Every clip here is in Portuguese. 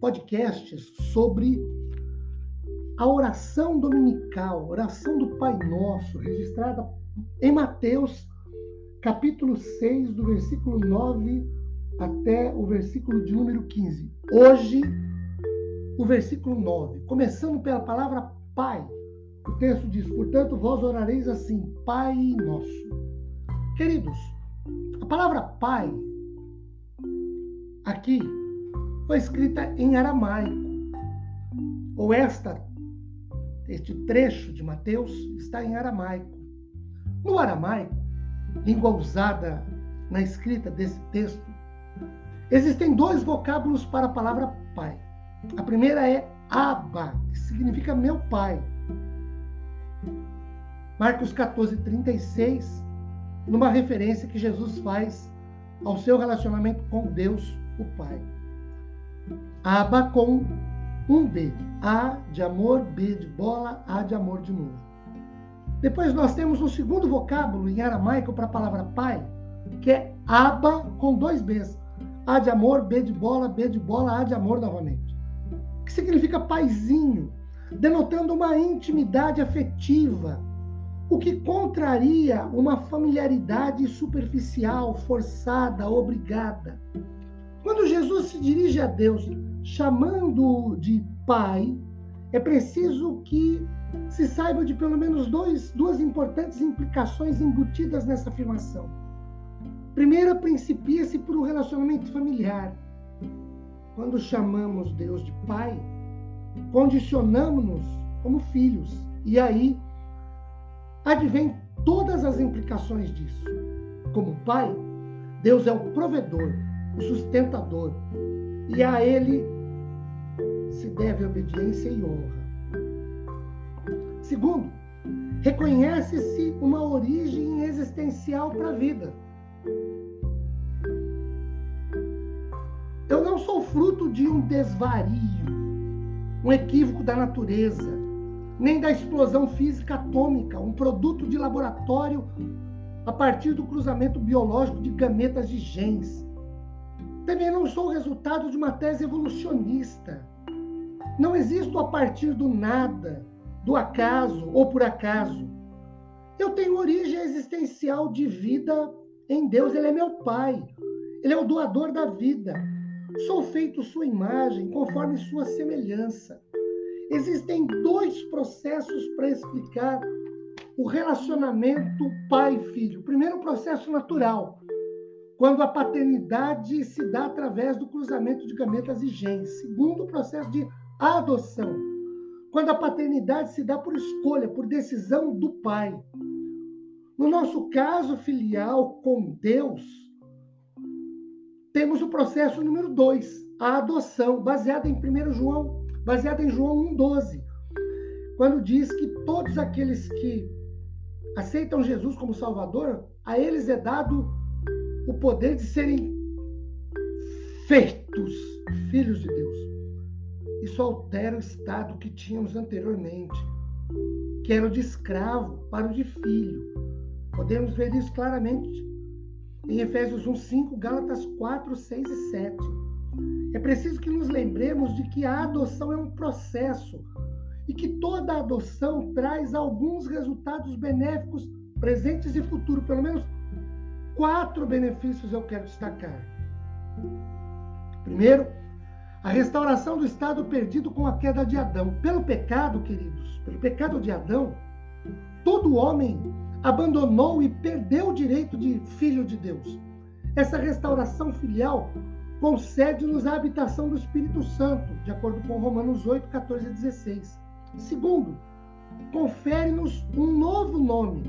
podcasts sobre a oração dominical, oração do Pai Nosso, registrada em Mateus, capítulo 6, do versículo 9 até o versículo de número 15. Hoje, o versículo 9, começando pela palavra Pai. O texto diz: Portanto, vós orareis assim, Pai Nosso. Queridos, a palavra Pai aqui foi escrita em aramaico. Ou esta, este trecho de Mateus está em aramaico. No aramaico, língua usada na escrita desse texto, existem dois vocábulos para a palavra pai. A primeira é Abba, que significa meu pai. Marcos 14, 36, numa referência que Jesus faz ao seu relacionamento com Deus, o Pai. Aba com um B. A de amor, B de bola, A de amor de novo. Depois nós temos um segundo vocábulo em aramaico para a palavra pai, que é aba com dois Bs. A de amor, B de bola, B de bola, A de amor novamente. Que significa paizinho, denotando uma intimidade afetiva, o que contraria uma familiaridade superficial, forçada, obrigada. Quando Jesus se dirige a Deus chamando-o de Pai, é preciso que se saiba de pelo menos dois, duas importantes implicações embutidas nessa afirmação. Primeira, principia-se por um relacionamento familiar. Quando chamamos Deus de Pai, condicionamos-nos como filhos. E aí advém todas as implicações disso. Como Pai, Deus é o provedor, o sustentador, e a Ele se deve obediência e honra. Segundo, reconhece-se uma origem existencial para a vida. Eu não sou fruto de um desvario, um equívoco da natureza, nem da explosão física atômica, um produto de laboratório a partir do cruzamento biológico de gametas de genes. Também não sou resultado de uma tese evolucionista. Não existo a partir do nada, do acaso ou por acaso. Eu tenho origem existencial de vida em Deus. Ele é meu Pai. Ele é o doador da vida. Sou feito sua imagem, conforme sua semelhança. Existem dois processos para explicar o relacionamento pai-filho. Primeiro, o processo natural, quando a paternidade se dá através do cruzamento de gametas e genes. Segundo, o processo de adoção, quando a paternidade se dá por escolha, por decisão do pai. No nosso caso filial com Deus, temos o processo número 2, a adoção, baseada em 1 João, baseada em João 1,12, quando diz que todos aqueles que aceitam Jesus como Salvador, a eles é dado o poder de serem feitos filhos de Deus. Isso altera o estado que tínhamos anteriormente, que era o de escravo para o de filho. Podemos ver isso claramente em Efésios 1, 5, Gálatas 4, 6 e 7. É preciso que nos lembremos de que a adoção é um processo e que toda adoção traz alguns resultados benéficos presentes e futuros, pelo menos quatro benefícios eu quero destacar. Primeiro, a restauração do estado perdido com a queda de Adão. Pelo pecado, queridos, pelo pecado de Adão, todo homem abandonou e perdeu o direito de filho de Deus. Essa restauração filial concede-nos a habitação do Espírito Santo, de acordo com Romanos 8, 14 e 16. Segundo, confere-nos um novo nome,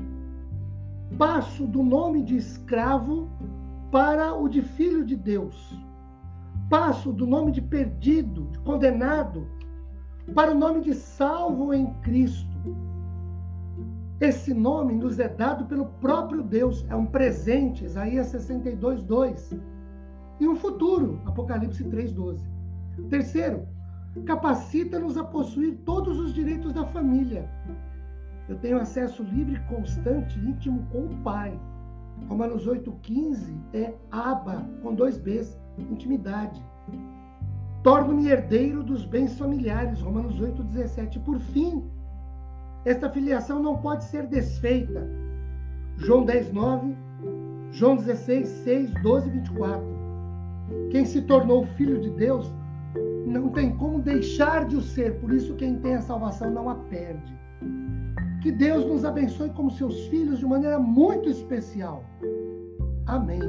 passo do nome de escravo para o de filho de Deus. Passo do nome de perdido, de condenado, para o nome de salvo em Cristo. Esse nome nos é dado pelo próprio Deus, é um presente, Isaías 62, 2. E um futuro, Apocalipse 3, 12. Terceiro, capacita-nos a possuir todos os direitos da família. Eu tenho acesso livre, constante, íntimo com o Pai. Romanos 8,15 é aba, com dois Bs, intimidade. Torno-me herdeiro dos bens familiares, Romanos 8,17. Por fim, esta filiação não pode ser desfeita. João 10, 9, João 16, 6, 12 24. Quem se tornou filho de Deus não tem como deixar de o ser, por isso quem tem a salvação não a perde. Que Deus nos abençoe como seus filhos de maneira muito especial. Amém.